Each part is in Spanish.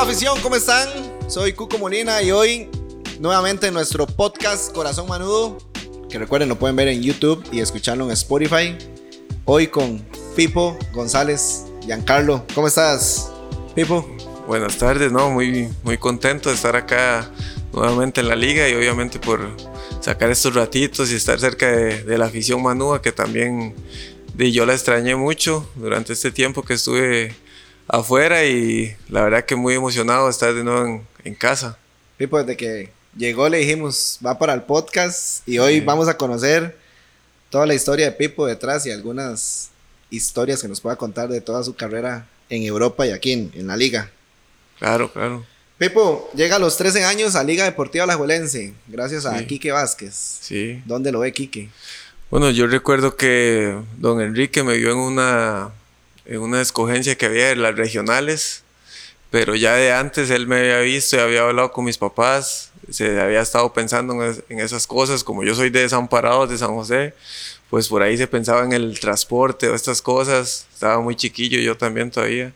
la afición, ¿cómo están? Soy Cuco Molina y hoy nuevamente en nuestro podcast Corazón Manudo, que recuerden lo pueden ver en YouTube y escucharlo en Spotify. Hoy con Pipo González Giancarlo. ¿Cómo estás, Pipo? Buenas tardes, no, muy, muy contento de estar acá nuevamente en la liga y obviamente por sacar estos ratitos y estar cerca de, la afición manúa que también yo la extrañé mucho durante este tiempo que estuve afuera y la verdad que muy emocionado de estar de nuevo en, casa. Pipo, desde que llegó le dijimos, va para el podcast y hoy vamos a conocer toda la historia de Pipo detrás y algunas historias que nos pueda contar de toda su carrera en Europa y aquí en, la liga. Claro, claro. Pipo llega a los 13 años a Liga Deportiva Alajuelense, gracias a Quique Vázquez. Sí. ¿Dónde lo ve Quique? Bueno, yo recuerdo que don Enrique me vio en una, en una escogencia que había de las regionales, pero ya de antes él me había visto y había hablado con mis papás, se había estado pensando en, esas cosas, como yo soy de Desamparados, de San José, pues por ahí se pensaba en el transporte o estas cosas, estaba muy chiquillo yo también todavía.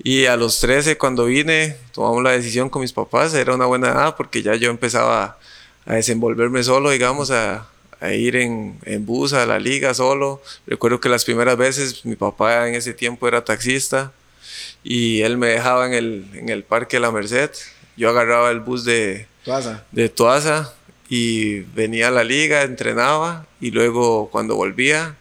Y a los 13, cuando vine, tomamos la decisión con mis papás, era una buena edad porque ya yo empezaba a desenvolverme solo, digamos, a, a ir en, en, bus a la liga solo. Recuerdo que las primeras veces mi papá en ese tiempo era taxista y él me dejaba en el, en el Parque La Merced. Yo agarraba el bus de Tuaza. de Tuaza y venía a la liga, entrenaba y luego cuando volvía,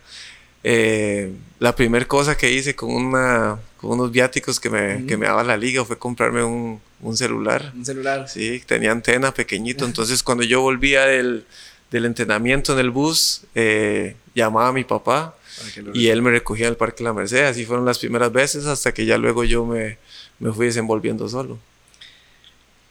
eh, la primera cosa que hice con, una, con unos viáticos que me, que me daba la liga fue comprarme un, un, celular. Un celular. Sí, tenía antena pequeñito. Entonces cuando yo volvía del, del entrenamiento en el bus, eh, llamaba a mi papá y él me recogía al Parque La Merced. Así fueron las primeras veces hasta que ya luego yo me, me fui desenvolviendo solo.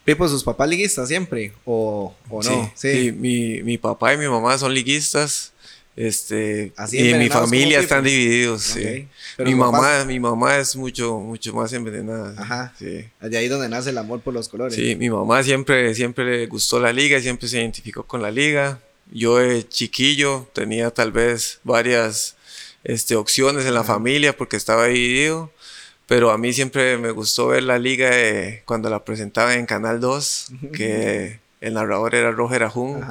Pipo, ¿sus papás liguistas siempre? ¿O, o no? Sí, sí. mi, mi, papá y mi mamá son liguistas. Este, y mi familia están divididos. Sí. mi, mamá, mi mamá es mucho, mucho más envenenada. Ajá. Sí. De ahí donde nace el amor por los colores. Sí, mi mamá siempre, siempre le gustó la liga, siempre se identificó con la liga. Yo de chiquillo tenía tal vez varias este, opciones en la familia porque estaba dividido. Pero a mí siempre me gustó ver la liga cuando la presentaban en Canal 2, que el narrador era Roger Ajun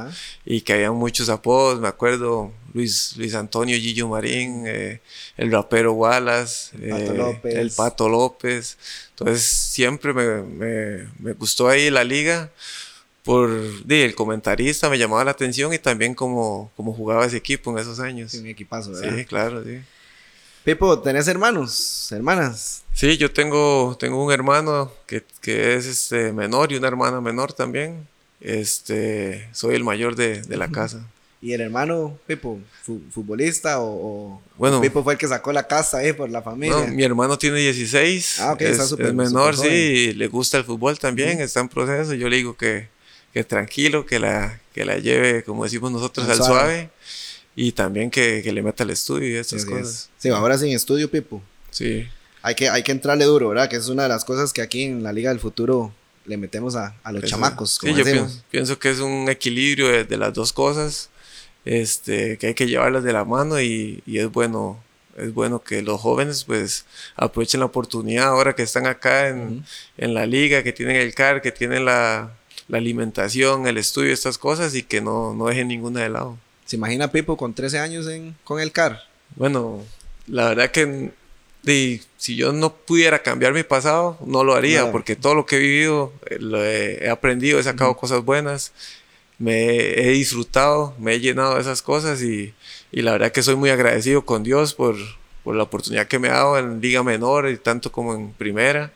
y que había muchos apodos, me acuerdo, Luis, Luis Antonio Gillo Marín, eh, el rapero Wallace, eh, el Pato López. Entonces siempre me, me, me, gustó ahí la liga por el comentarista me llamaba la atención y también como, como jugaba ese equipo en esos años. Sí, un equipazo, ¿verdad? Sí, claro, sí. Pipo, ¿tenés hermanos, hermanas? Sí, yo tengo, tengo un hermano que, que es este, menor y una hermana menor también. Este, soy el mayor de, de la casa. ¿Y el hermano Pipo, futbolista o, bueno, Pipo fue el que sacó la casa ahí por la familia? mi hermano tiene 16. Ah, ok, es, está súper. Es menor, sí, le gusta el fútbol también, está en proceso. Yo le digo que, que tranquilo, que la, que la lleve, como decimos nosotros, al, suave y también que, que, le meta el estudio y esas cosas. Sí, ahora sin estudio, Pipo. Sí. Hay que, hay que entrarle duro, ¿verdad? Que es una de las cosas que aquí en la Liga del Futuro le metemos a, a los chamacos. sí, yo pienso, que es un equilibrio de, las dos cosas, este, que hay que llevarlas de la mano y, y, es bueno. Es bueno que los jóvenes pues aprovechen la oportunidad ahora que están acá en, en la liga, que tienen el CAR, que tienen la, la alimentación, el estudio, estas cosas y que no, no dejen ninguna de lado. ¿Se imagina Pipo con 13 años en, con el CAR? Bueno, la verdad que si yo no pudiera cambiar mi pasado, no lo haría, porque todo lo que he vivido, eh, lo he, aprendido, he sacado cosas buenas, me he, disfrutado, me he llenado de esas cosas y, y, la verdad que soy muy agradecido con Dios por, por la oportunidad que me ha dado en Liga Menor y tanto como en Primera.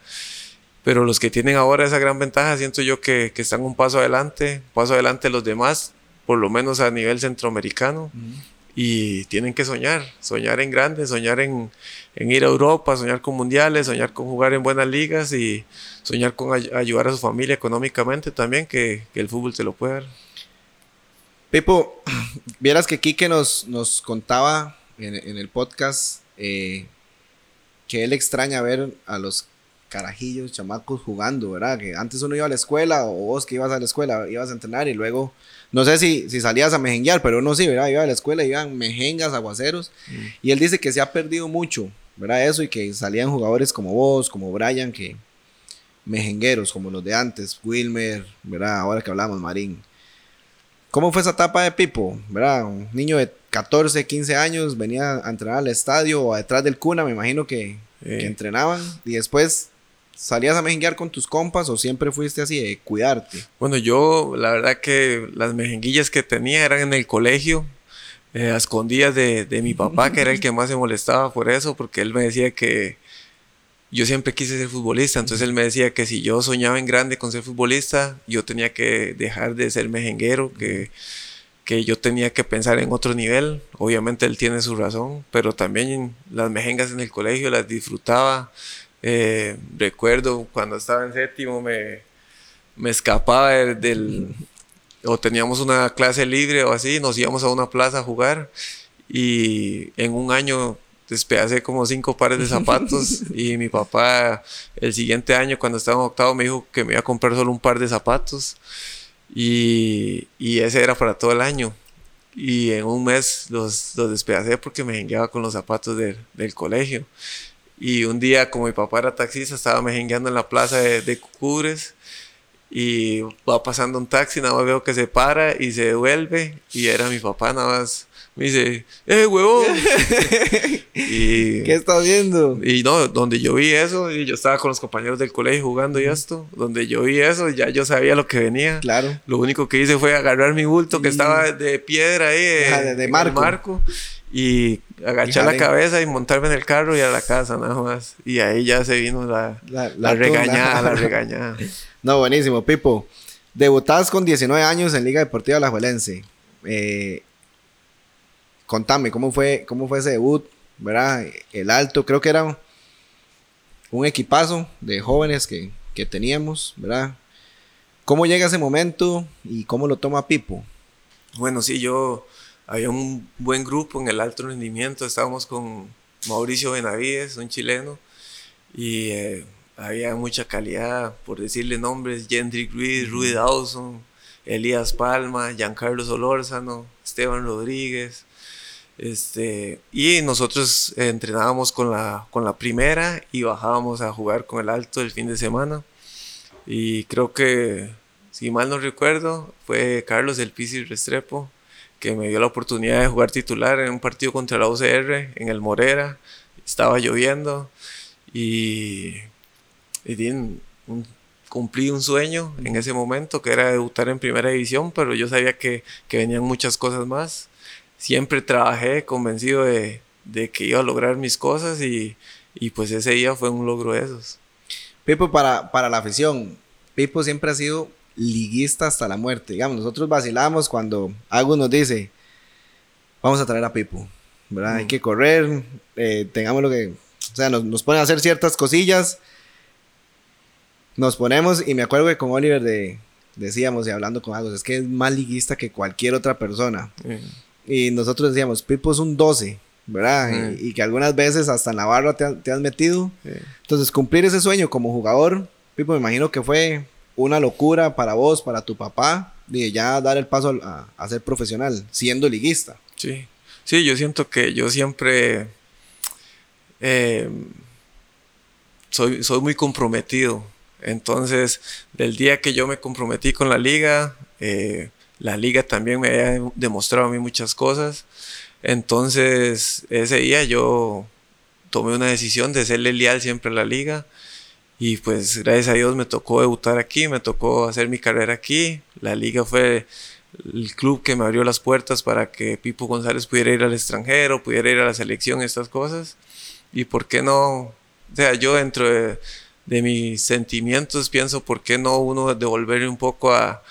Pero los que tienen ahora esa gran ventaja, siento yo que, que están un paso adelante, paso adelante los demás por lo menos a nivel centroamericano. Y tienen que soñar, soñar en grande, soñar en, en, ir a Europa, soñar con mundiales, soñar con jugar en buenas ligas y soñar con ayudar a su familia económicamente también, que, que el fútbol te lo puede dar. Pipo, vieras que Quique nos, nos contaba en, en el podcast eh, que él extraña ver a los carajillos, chamacos jugando, ¿verdad? Que antes uno iba a la escuela o vos que ibas a la escuela ibas a entrenar y luego no sé si, si salías a mejenguear, pero uno sí, ¿verdad? Iba a la escuela, iban mejengas, aguaceros. Mm. Y él dice que se ha perdido mucho, ¿verdad? Eso y que salían jugadores como vos, como Brian, que mejengueros como los de antes, Wilmer, ¿verdad? Ahora que hablamos, Marín. ¿Cómo fue esa etapa de Pipo? ¿Verdad? Un niño de 14, 15 años venía a entrenar al estadio o detrás del cuna, me imagino que, que entrenaban. Y después ¿Salías a mejenguear con tus compas o siempre fuiste así de cuidarte? Bueno, yo la verdad que las mejenguillas que tenía eran en el colegio, eh, a escondidas de, de, mi papá, que era el que más se molestaba por eso, porque él me decía que yo siempre quise ser futbolista, entonces él me decía que si yo soñaba en grande con ser futbolista, yo tenía que dejar de ser mejenguero, que, que yo tenía que pensar en otro nivel. Obviamente él tiene su razón, pero también las mejengas en el colegio las disfrutaba eh, recuerdo cuando estaba en séptimo me, me escapaba del, o teníamos una clase libre o así, nos íbamos a una plaza a jugar y en un año despedacé como cinco pares de zapatos y mi papá el siguiente año cuando estaba en octavo me dijo que me iba a comprar solo un par de zapatos y, y ese era para todo el año. Y en un mes los, los despedacé porque me enviaba con los zapatos del colegio y un día, como mi papá era taxista, estaba mejengueando en la plaza de, de Cucures y va pasando un taxi, nada más veo que se para y se devuelve y era mi papá, nada más me dice, ¡eh, huevón! y, ¿Qué estás viendo? Y no, donde yo vi eso, y yo estaba con los compañeros del colegio jugando y esto, donde yo vi eso, ya yo sabía lo que venía. Claro. Lo único que hice fue agarrar mi bulto que estaba de piedra ahí, de, de marco. marco y agachar la cabeza y montarme en el carro y a la casa nada más. Y ahí ya se vino la, la, regañada, la regañada. No, buenísimo, Pipo. Debutás con 19 años en Liga Deportiva La. Eh, contame, ¿cómo fue, ¿cómo fue ese debut? ¿Verdad? El alto, creo que era un equipazo de jóvenes que, que teníamos, ¿verdad? ¿Cómo llega ese momento y cómo lo toma Pipo? Bueno, sí, yo había un buen grupo en el alto rendimiento. Estábamos con Mauricio Benavides, un chileno, y eh, había mucha calidad, por decirle nombres, Jendrik Ruiz, Rui Dawson, Elías Palma, Giancarlo Solórzano, Esteban Rodríguez. Este, y nosotros entrenábamos con la, con la primera y bajábamos a jugar con el alto el fin de semana. Y creo que, si mal no recuerdo, fue Carlos del Pisi Restrepo que me dio la oportunidad de jugar titular en un partido contra la UCR en el Morera. Estaba lloviendo y, cumplí un sueño en ese momento que era debutar en primera división, pero yo sabía que, venían muchas cosas más. Siempre trabajé convencido de, que iba a lograr mis cosas y, pues ese día fue un logro de esos. Pipo, para, para la afición, Pipo siempre ha sido liguista hasta la muerte. Digamos, nosotros vacilamos cuando algo nos dice, vamos a traer a Pipo, ¿verdad? Hay mm. que correr, eh, tengamos lo que, o sea, nos, nos ponen a hacer ciertas cosillas, nos ponemos, y me acuerdo que con Oliver de, decíamos y hablando con algo, es que es más liguista que cualquier otra persona. Y nosotros decíamos, Pipo es un 12, ¿verdad? Y, que algunas veces hasta en la barra te, te has metido. Entonces, cumplir ese sueño como jugador, Pipo, me imagino que fue una locura para vos, para tu papá, de ya dar el paso a, ser profesional, siendo liguista. Sí, sí, yo siento que yo siempre em, soy, soy muy comprometido. Entonces, del día que yo me comprometí con la liga, eh, la liga también me ha demostrado a mí muchas cosas. Entonces, ese día yo tomé una decisión de serle leal siempre a la liga y pues gracias a Dios me tocó debutar aquí, me tocó hacer mi carrera aquí. La liga fue el club que me abrió las puertas para que Pipo González pudiera ir al extranjero, pudiera ir a la selección, estas cosas. Y por qué no, o sea, yo dentro de, mis sentimientos pienso por qué no uno devolverle un poco a,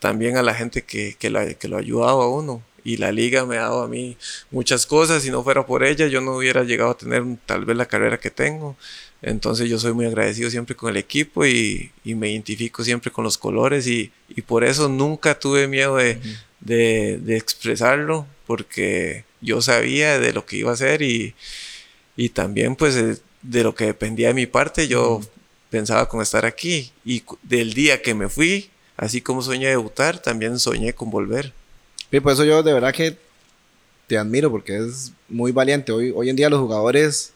también a la gente que, que, que lo ayudaba a uno y la liga me ha dado a mí muchas cosas. Si no fuera por ella, yo no hubiera llegado a tener tal vez la carrera que tengo. Entonces yo soy muy agradecido siempre con el equipo y, me identifico siempre con los colores y, por eso nunca tuve miedo de, expresarlo porque yo sabía de lo que iba a hacer y, también pues de, lo que dependía de mi parte yo pensaba con estar aquí y del día que me fui, así como soñé debutar, también soñé con volver. Y por eso yo de verdad que te admiro porque es muy valiente. Hoy, hoy en día los jugadores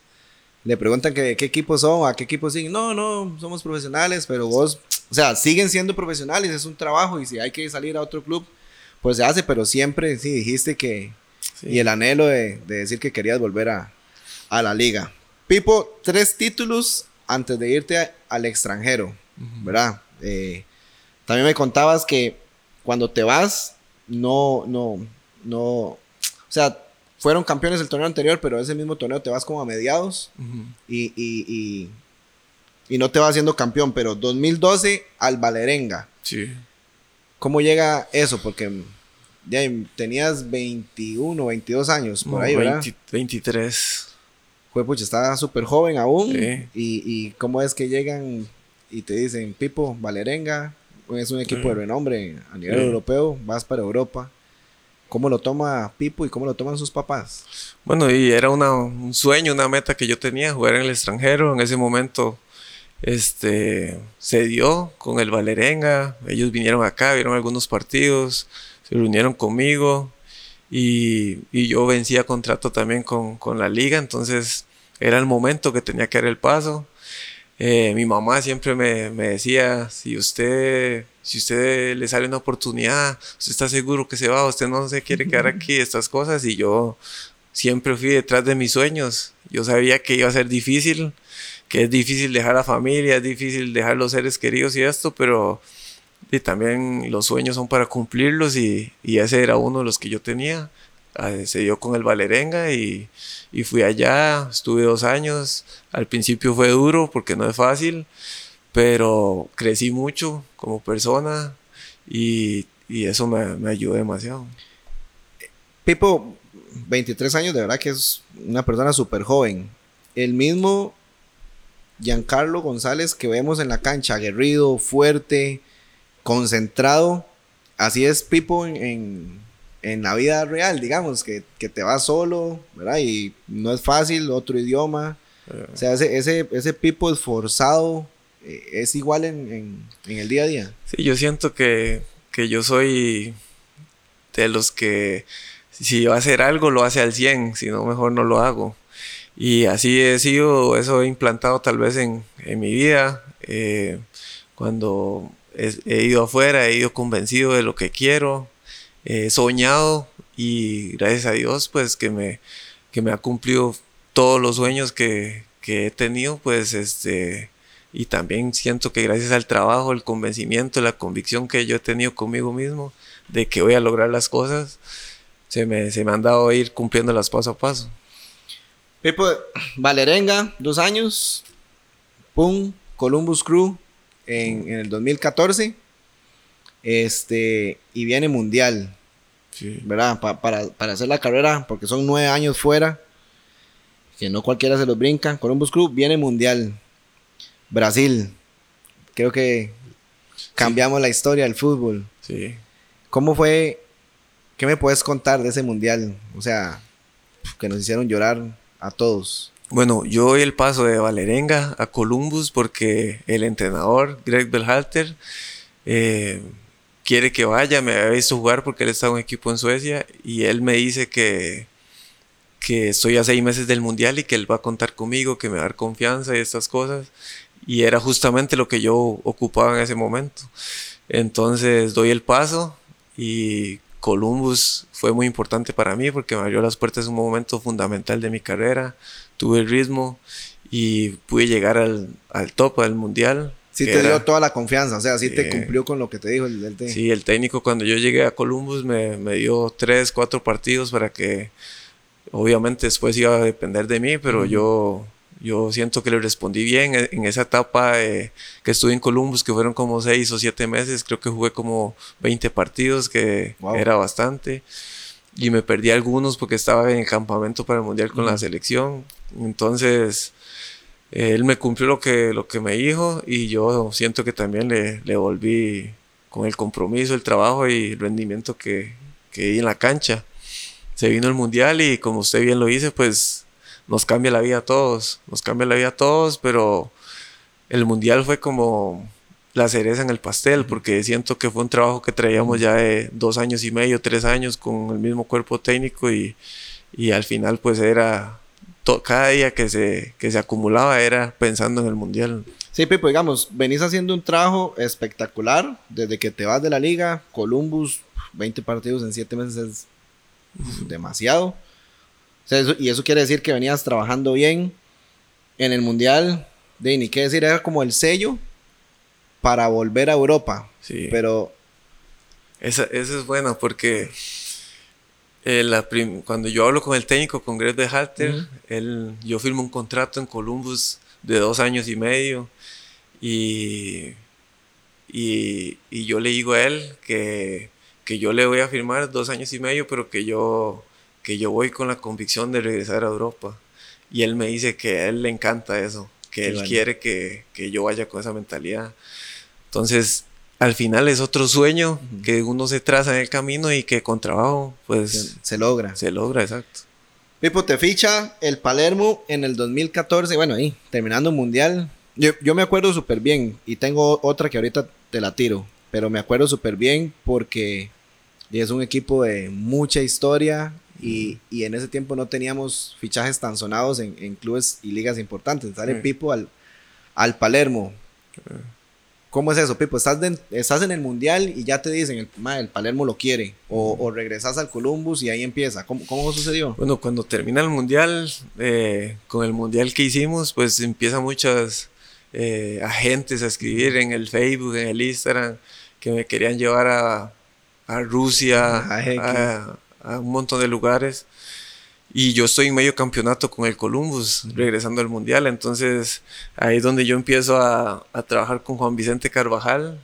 le preguntan que, qué equipos son, a qué equipos siguen. No, no, somos profesionales, pero vos, o sea, siguen siendo profesionales, es un trabajo y si hay que salir a otro club, pues se hace, pero siempre sí dijiste que, y el anhelo de, decir que querías volver a, a, la liga. Pipo, tres títulos antes de irte al extranjero, ¿verdad? Eh, también me contabas que cuando te vas, no, no, no, o sea, fueron campeones del torneo anterior, pero ese mismo torneo te vas como a mediados y, y, y, no te vas siendo campeón, pero 2012 al Valerenga. Sí. ¿Cómo llega eso? Porque ya tenías 21, 22 años por ahí, ¿verdad? 23. Pues pucha, estaba súper joven aún. Y, y cómo es que llegan y te dicen, Pipo, Valerenga, es un equipo de renombre a nivel europeo, vas para Europa. ¿Cómo lo toma Pipo y cómo lo toman sus papás? Bueno, y era un sueño, una meta que yo tenía, jugar en el extranjero. En ese momento este, se dio con el Valerenga. Ellos vinieron acá, vieron algunos partidos, se reunieron conmigo y, y yo vencía contrato también con, con, la liga. Entonces era el momento que tenía que dar el paso. Eh, mi mamá siempre me, me decía, si usted si usted le sale una oportunidad, usted está seguro que se va, usted no se quiere quedar aquí, estas cosas, y yo siempre fui detrás de mis sueños. Yo sabía que iba a ser difícil, que es difícil dejar a familia, es difícil dejar los seres queridos y esto, pero y también los sueños son para cumplirlos y, y, ese era uno de los que yo tenía. Ah, se dio con el Valerenga y, y fui allá, estuve dos años. Al principio fue duro porque no es fácil, pero crecí mucho como persona y, y eso me, me, ayudó demasiado. Pipo, 23 años, de verdad que es una persona súper joven. El mismo Giancarlo González que vemos en la cancha, aguerrido, fuerte, concentrado, así es Pipo en, la vida real, digamos, que, que, te vas solo, ¿verdad? Y no es fácil, otro idioma. O sea, ese, ese, ese Pipo esforzado, eh, es igual en, el día a día. Sí, yo siento que, yo soy de los que si va a hacer algo lo hace al 100, si no mejor no lo hago. Y así he sido, eso he implantado tal vez en, mi vida. Eh, cuando he, ido afuera, he ido convencido de lo que quiero, he soñado y gracias a Dios pues que me, que me ha cumplido todos los sueños que, que he tenido, pues este, y también siento que gracias al trabajo, el convencimiento, la convicción que yo he tenido conmigo mismo de que voy a lograr las cosas, se me, se me han dado a ir cumpliéndolas paso a paso. Pipo, Valerenga, dos años, pum, Columbus Crew en, en el 2014, este, y viene Mundial, ¿verdad? para, para hacer la carrera, porque son nueve años fuera, que no cualquiera se los brinca, Columbus Crew viene Mundial Brasil. Creo que cambiamos la historia del fútbol. Sí. ¿Cómo fue? ¿Qué me puedes contar de ese mundial? O sea, que nos hicieron llorar a todos. Bueno, yo doy el paso de Valerenga a Columbus porque el entrenador, Greg Belhalter, eh, quiere que vaya. Me había visto jugar porque él está en un equipo en Suecia y él me dice que, que estoy a seis meses del mundial y que él va a contar conmigo, que me va a dar confianza y estas cosas y era justamente lo que yo ocupaba en ese momento. Entonces doy el paso y Columbus fue muy importante para mí porque me abrió las puertas en un momento fundamental de mi carrera, tuve el ritmo y pude llegar al, al top, al mundial. Sí, te dio toda la confianza, o sea, sí te cumplió con lo que te dijo el, el Sí, el técnico cuando yo llegué a Columbus me, me, dio tres, cuatro partidos para que, obviamente después iba a depender de mí, pero yo yo siento que le respondí bien en esa etapa que estuve en Columbus, que fueron como seis o siete meses. Creo que jugué como 20 partidos, que era bastante. Y me perdí algunos porque estaba en el campamento para el Mundial con la selección. Entonces, él me cumplió lo que, lo que me dijo y yo siento que también le, le volví con el compromiso, el trabajo y el rendimiento que, que di en la cancha. Se vino el Mundial y como usted bien lo dice, pues nos cambia la vida a todos, nos cambia la vida a todos, pero el mundial fue como la cereza en el pastel, porque siento que fue un trabajo que traíamos ya de dos años y medio, tres años con el mismo cuerpo técnico y, y al final pues era cada día que se, que se acumulaba era pensando en el mundial. Sí, Pipo, digamos, venís haciendo un trabajo espectacular desde que te vas de la liga. Columbus, 20 partidos en 7 meses es demasiado. y eso quiere decir que venías trabajando bien en el mundial. De ni qué decir, era como el sello para volver a Europa. Sí. Pero. Esa, es buena porque eh, cuando yo hablo con el técnico, con Greg de Halter, él, yo firmo un contrato en Columbus de dos años y medio y, y, yo le digo a él que, que, yo le voy a firmar dos años y medio, pero que yo, que yo voy con la convicción de regresar a Europa. Y él me dice que a él le encanta eso, que él quiere que, que, yo vaya con esa mentalidad. Entonces, al final es otro sueño que uno se traza en el camino y que con trabajo, pues... Se, logra. Se logra, exacto. Pipo, te ficha el Palermo en el 2014, bueno, ahí, terminando Mundial, yo, me acuerdo súper bien y tengo otra que ahorita te la tiro, pero me acuerdo súper bien porque es un equipo de mucha historia y, en ese tiempo no teníamos fichajes tan sonados en, clubes y ligas importantes. Sale Pipo al, al Palermo. ¿Cómo es eso, Pipo? Estás, estás en el Mundial y ya te dicen, el, el Palermo lo quiere. O, regresas al Columbus y ahí empieza. ¿Cómo, ¿Cómo, sucedió? Bueno, cuando termina el Mundial, eh, con el Mundial que hicimos, pues empiezan muchas eh, agentes a escribir en el Facebook, en el Instagram, que me querían llevar a, a Rusia, a, un montón de lugares. Y yo estoy en medio campeonato con el Columbus, regresando al Mundial. Entonces ahí es donde yo empiezo a, a, trabajar con Juan Vicente Carvajal,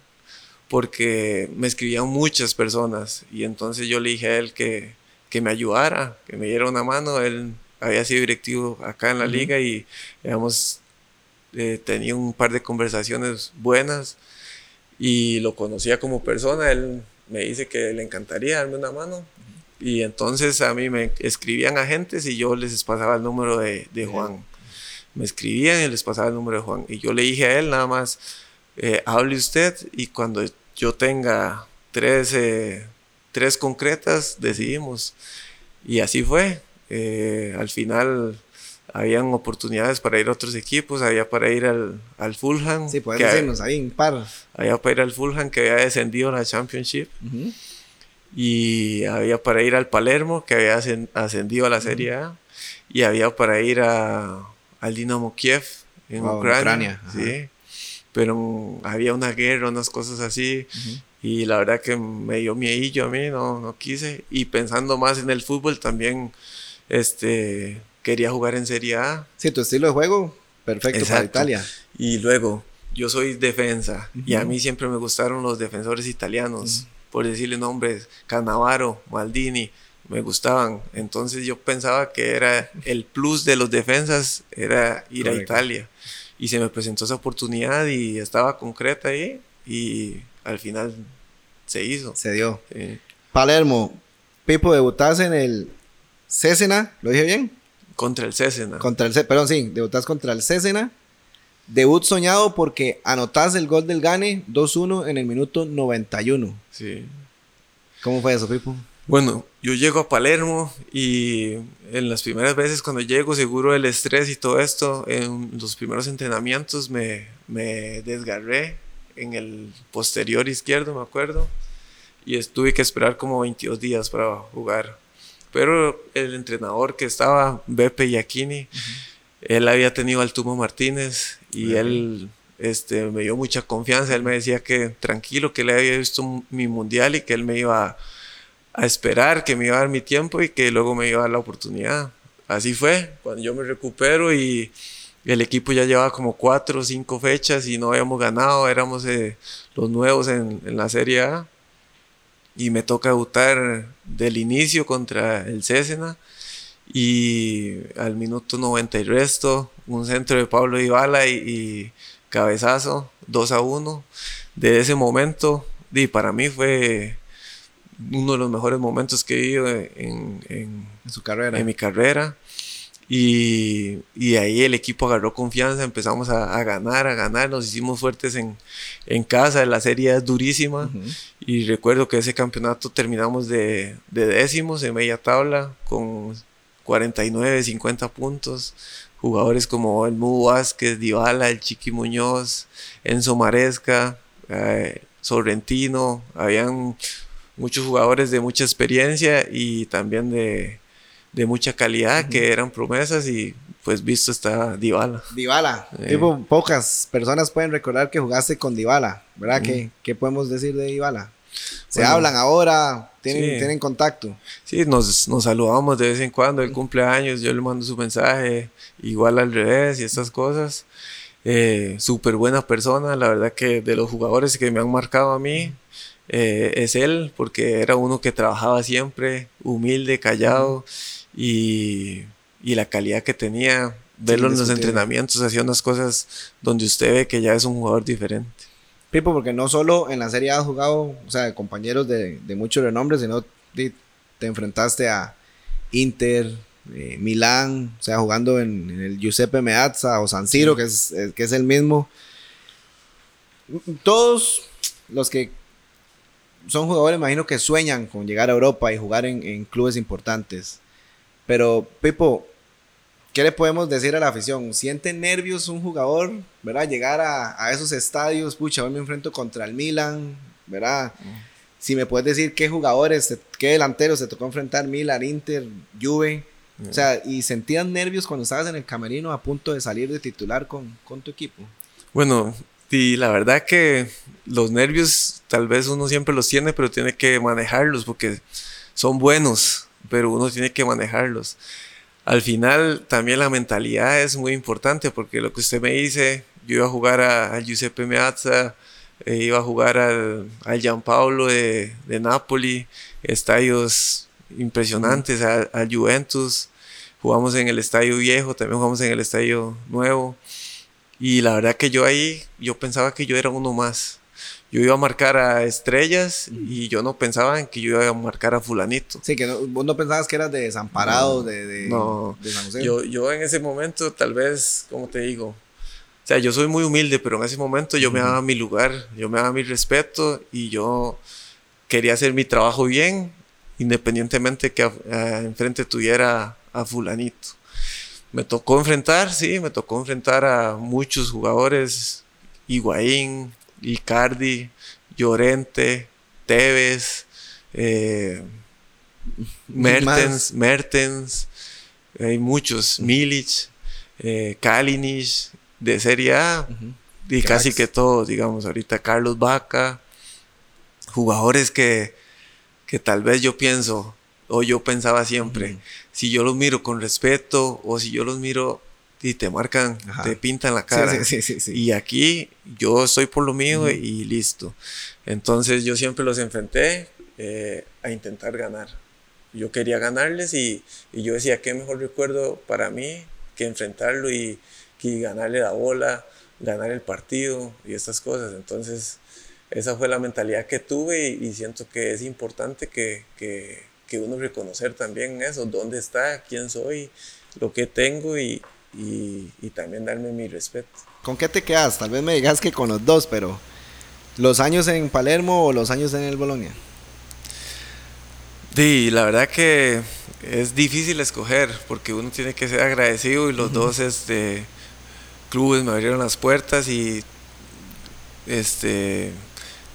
porque me escribían muchas personas. Y entonces yo le dije a él que, que me ayudara, que me diera una mano. Él había sido directivo acá en la liga y digamos, eh, tenía un par de conversaciones buenas y lo conocía como persona. Él me dice que le encantaría darme una mano. Y entonces a mí me escribían agentes y yo les pasaba el número de, de Juan. Me escribían y les pasaba el número de Juan. Y yo le dije a él nada más, eh, hable usted y cuando yo tenga tres, eh, tres concretas, decidimos. Y así fue. al final habían oportunidades para ir a otros equipos, había para ir al, al Fulham. Sí, puedes decirnos, ahí un par. Había para ir al Fulham que había descendido a la Championship. Y había para ir al Palermo que había ascendido a la Serie A. Y había para ir a, al Dinamo Kiev en Ucrania. sí. Pero había una guerra, unas cosas así. Y la verdad que me dio miedo a mí, no, no quise. Y pensando más en el fútbol también, este quería jugar en Serie A. Sí, tu estilo de juego, perfecto para Italia. Y luego, yo soy defensa y a mí siempre me gustaron los defensores italianos, por decirle nombres, Cannavaro, Maldini, me gustaban. Entonces yo pensaba que era el plus de los defensas, era ir a Italia. Y se me presentó esa oportunidad y estaba concreta ahí y al final se hizo. Se dio. Palermo, Pipo, debutaste en el Césena, ¿lo dije bien? Contra el Césena. Contra el perdón, sí, debutás contra el Césena. Debut soñado porque anotás el gol del Gane 2-1 en el minuto 91. Sí. ¿Cómo fue eso, Pipo? Bueno, yo llego a Palermo y en las primeras veces cuando llego, seguro el estrés y todo esto, en los primeros entrenamientos me, me desgarré en el posterior izquierdo, me acuerdo, y tuve que esperar como 22 días para jugar. Pero el entrenador que estaba, Beppe Giacchini, él había tenido al Tumo Martínez y él este, me dio mucha confianza. Él me decía que tranquilo, que le había visto mi mundial y que él me iba a, esperar, que me iba a dar mi tiempo y que luego me iba a dar la oportunidad. Así fue, cuando yo me recupero y el equipo ya llevaba como cuatro o cinco fechas y no habíamos ganado, éramos eh, los nuevos en, en la Serie A y me toca debutar del inicio contra el Césena y al minuto 90 y resto un centro de Pablo Ibala y, cabezazo 2 a 1 de ese momento y para mí fue uno de los mejores momentos que he vivido en, en, su carrera. en mi carrera. Y, y, ahí el equipo agarró confianza, empezamos a, ganar, a ganar, nos hicimos fuertes en, en casa, la serie es durísima. Y recuerdo que ese campeonato terminamos de, de, décimos en media tabla con 49, 50 puntos. Jugadores como el Mu Vázquez, Dybala, el Chiqui Muñoz, Enzo Maresca, eh, Sorrentino. Habían muchos jugadores de mucha experiencia y también de, de mucha calidad que eran promesas y pues visto está Dybala. Dybala. Tipo, pocas personas pueden recordar que jugaste con Dybala, ¿verdad? ¿Qué, ¿Qué, podemos decir de Dybala? Se hablan ahora, tienen, tienen contacto. Sí, nos, nos, saludamos de vez en cuando, el cumpleaños, yo le mando su mensaje, igual al revés y estas cosas. Eh, Súper buena persona, la verdad que de los jugadores que me han marcado a mí, eh, es él, porque era uno que trabajaba siempre, humilde, callado y, y la calidad que tenía, verlo en los entrenamientos, hacía unas cosas donde usted ve que ya es un jugador diferente. Pipo, porque no solo en la Serie A has jugado, o sea, compañeros de, de mucho renombre, sino te, te enfrentaste a Inter, eh, Milán, o sea, jugando en, en, el Giuseppe Meazza o San Siro, que, es, que es el mismo. Todos los que son jugadores, imagino que sueñan con llegar a Europa y jugar en, en clubes importantes. Pero, Pipo, ¿qué le podemos decir a la afición? ¿Siente nervios un jugador, verdad? Llegar a, a esos estadios, pucha, hoy me enfrento contra el Milan, ¿verdad? Mm. Si me puedes decir qué jugadores, qué delanteros se tocó enfrentar, Milan, Inter, Juve. Mm. O sea, ¿y sentías nervios cuando estabas en el camerino a punto de salir de titular con, con tu equipo? Bueno, y la verdad que los nervios tal vez uno siempre los tiene, pero tiene que manejarlos porque son buenos, pero uno tiene que manejarlos. Al final también la mentalidad es muy importante porque lo que usted me dice, yo iba a jugar a, Giuseppe Meazza, eh, iba a jugar al, al Gianpaolo de, de Napoli, estadios impresionantes, al, al Juventus, jugamos en el estadio viejo, también jugamos en el estadio nuevo. Y la verdad que yo ahí, yo pensaba que yo era uno más. Yo iba a marcar a estrellas y yo no pensaba en que yo iba a marcar a fulanito. Sí, que no, vos no pensabas que eras de desamparado, de, de, no. de San José. Yo, yo en ese momento, tal vez, como te digo, o sea, yo soy muy humilde, pero en ese momento yo me daba mi lugar, yo me daba mi respeto y yo quería hacer mi trabajo bien, independientemente que a, a, enfrente tuviera a fulanito. Me tocó enfrentar, sí, me tocó enfrentar a muchos jugadores, Higuaín, Icardi, Llorente, Tevez, eh, Mertens, Mertens, hay muchos, Milic, eh, Kalinic, de Serie A, uh -huh. y Cracks. casi que todos, digamos, ahorita Carlos Vaca, jugadores que, que tal vez yo pienso, o yo pensaba siempre, uh -huh. si yo los miro con respeto o si yo los miro y te marcan, Ajá. te pintan la cara. Sí, sí, sí, y aquí yo estoy por lo mío uh -huh. y listo. Entonces yo siempre los enfrenté eh, a intentar ganar. Yo quería ganarles y, y, yo decía, qué mejor recuerdo para mí que enfrentarlo y, y ganarle la bola, ganar el partido y estas cosas. Entonces esa fue la mentalidad que tuve y, y siento que es importante que, que que uno reconocer también eso, dónde está, quién soy, lo que tengo y, y, y, también darme mi respeto. ¿Con qué te quedas? Tal vez me digas que con los dos, pero ¿los años en Palermo o los años en el Bolonia? Sí, la verdad que es difícil escoger porque uno tiene que ser agradecido y los uh -huh. dos este, clubes me abrieron las puertas y este,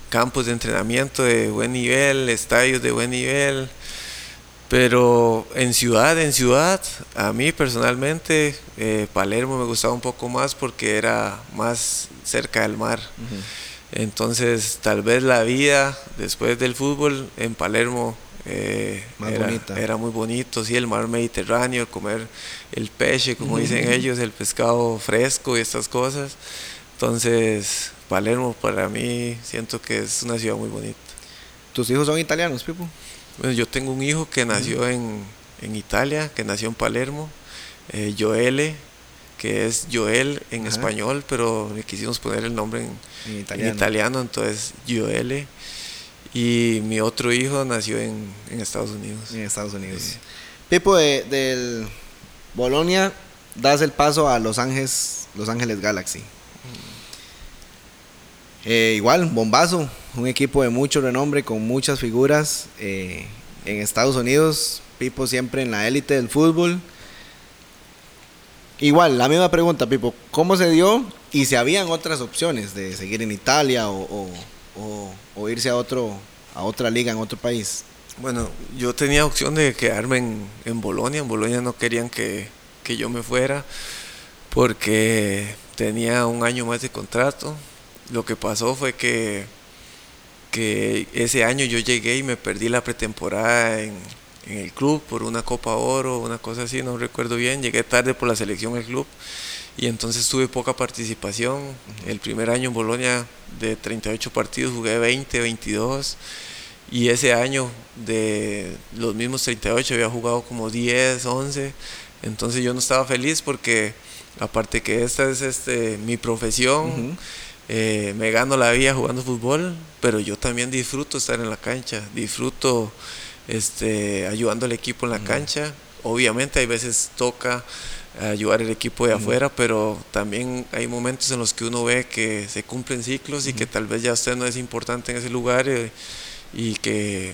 campos de entrenamiento de buen nivel, estadios de buen nivel pero en ciudad, en ciudad, a mí personalmente, eh, Palermo me gustaba un poco más porque era más cerca del mar. Uh -huh. Entonces, tal vez la vida después del fútbol en Palermo eh, era, era, muy bonito, sí, el mar Mediterráneo, comer el peche, como uh -huh. dicen ellos, el pescado fresco y estas cosas. Entonces, Palermo para mí siento que es una ciudad muy bonita. ¿Tus hijos son italianos, Pipo? Bueno, yo tengo un hijo que nació en, en Italia, que nació en Palermo, eh, Joele, que es Joel en Ajá. español, pero le quisimos poner el nombre en, en, italiano. en, italiano. entonces Joele. Y mi otro hijo nació en, en Estados Unidos. En Estados Unidos. Sí. Pipo, de, del Bolonia, das el paso a Los Ángeles, Los Ángeles Galaxy. Eh, igual, bombazo, un equipo de mucho renombre, con muchas figuras. Eh, en Estados Unidos, Pipo siempre en la élite del fútbol. Igual, la misma pregunta, Pipo, ¿cómo se dio y si habían otras opciones de seguir en Italia o, o, irse a, otro, a otra liga en otro país? Bueno, yo tenía opción de quedarme en, en Bolonia. En Bolonia no querían que, que yo me fuera porque tenía un año más de contrato. Lo que pasó fue que, que ese año yo llegué y me perdí la pretemporada en, en el club por una Copa Oro, una cosa así, no recuerdo bien. Llegué tarde por la selección del club y entonces tuve poca participación. El primer año en Bolonia de 38 partidos jugué 20, 22 y ese año de los mismos 38 había jugado como 10, 11. Entonces yo no estaba feliz porque aparte que esta es este, mi profesión, eh, me gano la vida jugando fútbol, pero yo también disfruto estar en la cancha, disfruto este, ayudando al equipo en la cancha. Obviamente hay veces toca ayudar al equipo de afuera, pero también hay momentos en los que uno ve que se cumplen ciclos y que tal vez ya usted no es importante en ese lugar eh, y que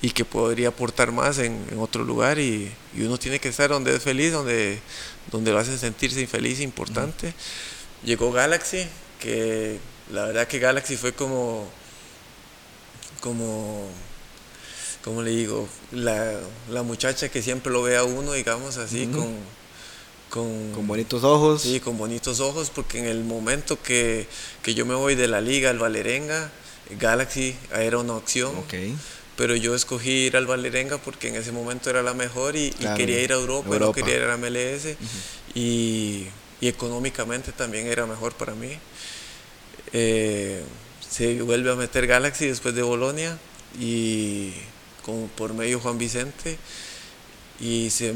y que podría aportar más en, otro lugar y, uno tiene que estar donde es feliz, donde, donde lo hacen sentirse infeliz, importante. Llegó Galaxy, que la verdad que Galaxy fue como, como ¿cómo le digo? La, la, muchacha que siempre lo ve a uno, digamos así, con, con, con... bonitos ojos. Sí, con bonitos ojos, porque en el momento que, que yo me voy de la liga al Valerenga, Galaxy era una opción. Okay. Pero yo escogí ir al Valerenga porque en ese momento era la mejor y, quería ir a Europa, no quería ir a la MLS. y, y, económicamente también era mejor para mí. Eh, se vuelve a meter Galaxy después de Bolonia y por medio Juan Vicente y se,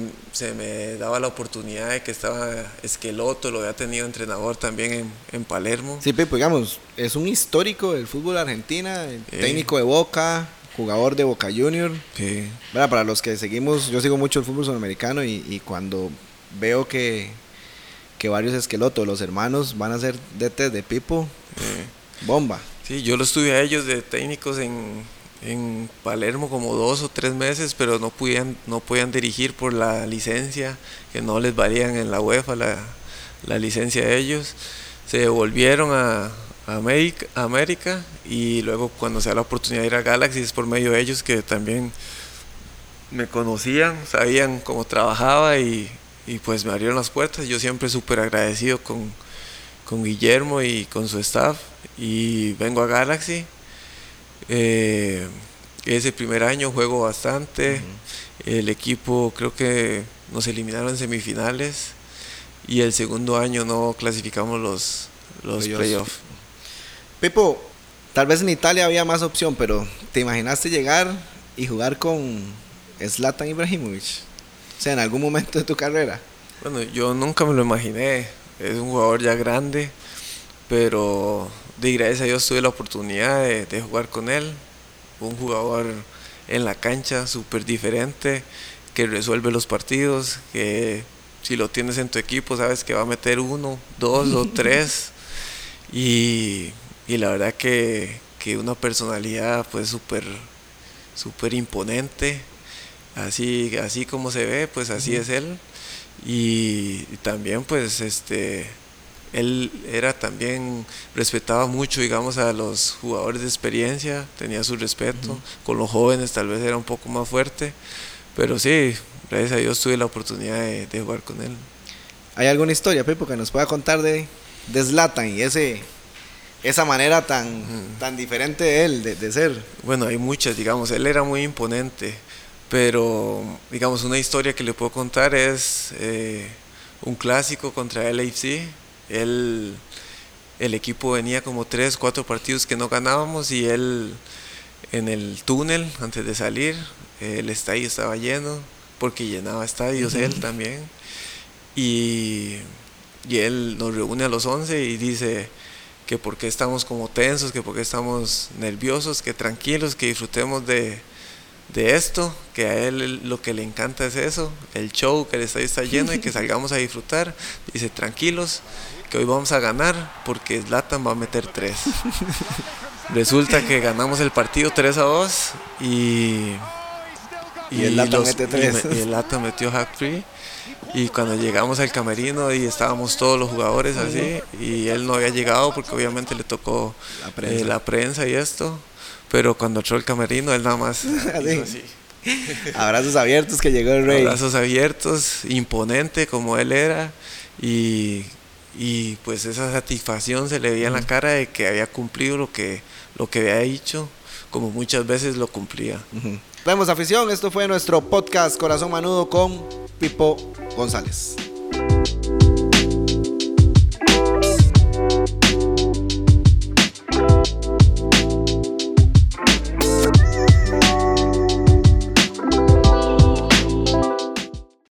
me daba la oportunidad de que estaba Esqueloto, lo había tenido entrenador también en, Palermo. Sí, Pepe, digamos, es un histórico del fútbol argentina, técnico de Boca, jugador de Boca Junior. Sí. Para los que seguimos, yo sigo mucho el fútbol sudamericano y, cuando veo que, que varios Esqueloto, los hermanos, van a ser DT de Pipo, bomba. Sí, yo los tuve a ellos de técnicos en, en Palermo como dos o tres meses, pero no podían, no podían dirigir por la licencia, que no les valían en la UEFA la, la licencia de ellos. Se devolvieron a, América, América, y luego cuando se da la oportunidad de ir a Galaxy es por medio de ellos que también me conocían, sabían cómo trabajaba y, y pues me abrieron las puertas. Yo siempre súper agradecido con, con Guillermo y con su staff y vengo a Galaxy eh, ese primer año juego bastante. El equipo creo que nos eliminaron en semifinales. Y el segundo año no clasificamos los, los playoffs. Pepo, tal vez en Italia había más opción, pero ¿te imaginaste llegar y jugar con Zlatan Ibrahimovic? O sea, en algún momento de tu carrera. Bueno, yo nunca me lo imaginé. Es un jugador ya grande, pero de gracias a Dios tuve la oportunidad de, jugar con él. Un jugador en la cancha súper diferente, que resuelve los partidos, que si lo tienes en tu equipo sabes que va a meter uno, dos o tres. Y, la verdad que, una personalidad pues súper super imponente. Así, así como se ve, pues así es él. Y, y también pues este él era también, respetaba mucho, digamos, a los jugadores de experiencia, tenía su respeto, con los jóvenes tal vez era un poco más fuerte, pero sí, gracias a Dios tuve la oportunidad de, jugar con él. ¿Hay alguna historia, Pepo, que nos pueda contar de, de Zlatan y ese, esa manera tan, tan diferente de él, de, ser? Bueno, hay muchas, digamos, él era muy imponente, pero, digamos, una historia que le puedo contar es eh, un clásico contra el LAFC, él, el equipo venía como tres, cuatro partidos que no ganábamos y él en el túnel antes de salir, el estadio estaba lleno porque llenaba estadios él también. Y, y, él nos reúne a los 11 y dice que por qué estamos como tensos, que por qué estamos nerviosos, que tranquilos, que disfrutemos de, de esto, que a él lo que le encanta es eso, el show, que el estadio está lleno y que salgamos a disfrutar. Dice, tranquilos, que hoy vamos a ganar porque Zlatan va a meter tres. Resulta que ganamos el partido 3 a 2 y, Y, el Lata mete tres. Y, el Lata metió hack free. Y cuando llegamos al camerino y estábamos todos los jugadores así, y él no había llegado porque obviamente le tocó la prensa, y esto. Pero cuando entró el camerino, él nada más así. Abrazos abiertos que llegó el rey. Abrazos abiertos, imponente como él era. Y, y pues esa satisfacción se le veía en la cara de que había cumplido lo que, lo que había dicho, como muchas veces lo cumplía. Vemos afición, esto fue nuestro podcast Corazón Manudo con Pipo González.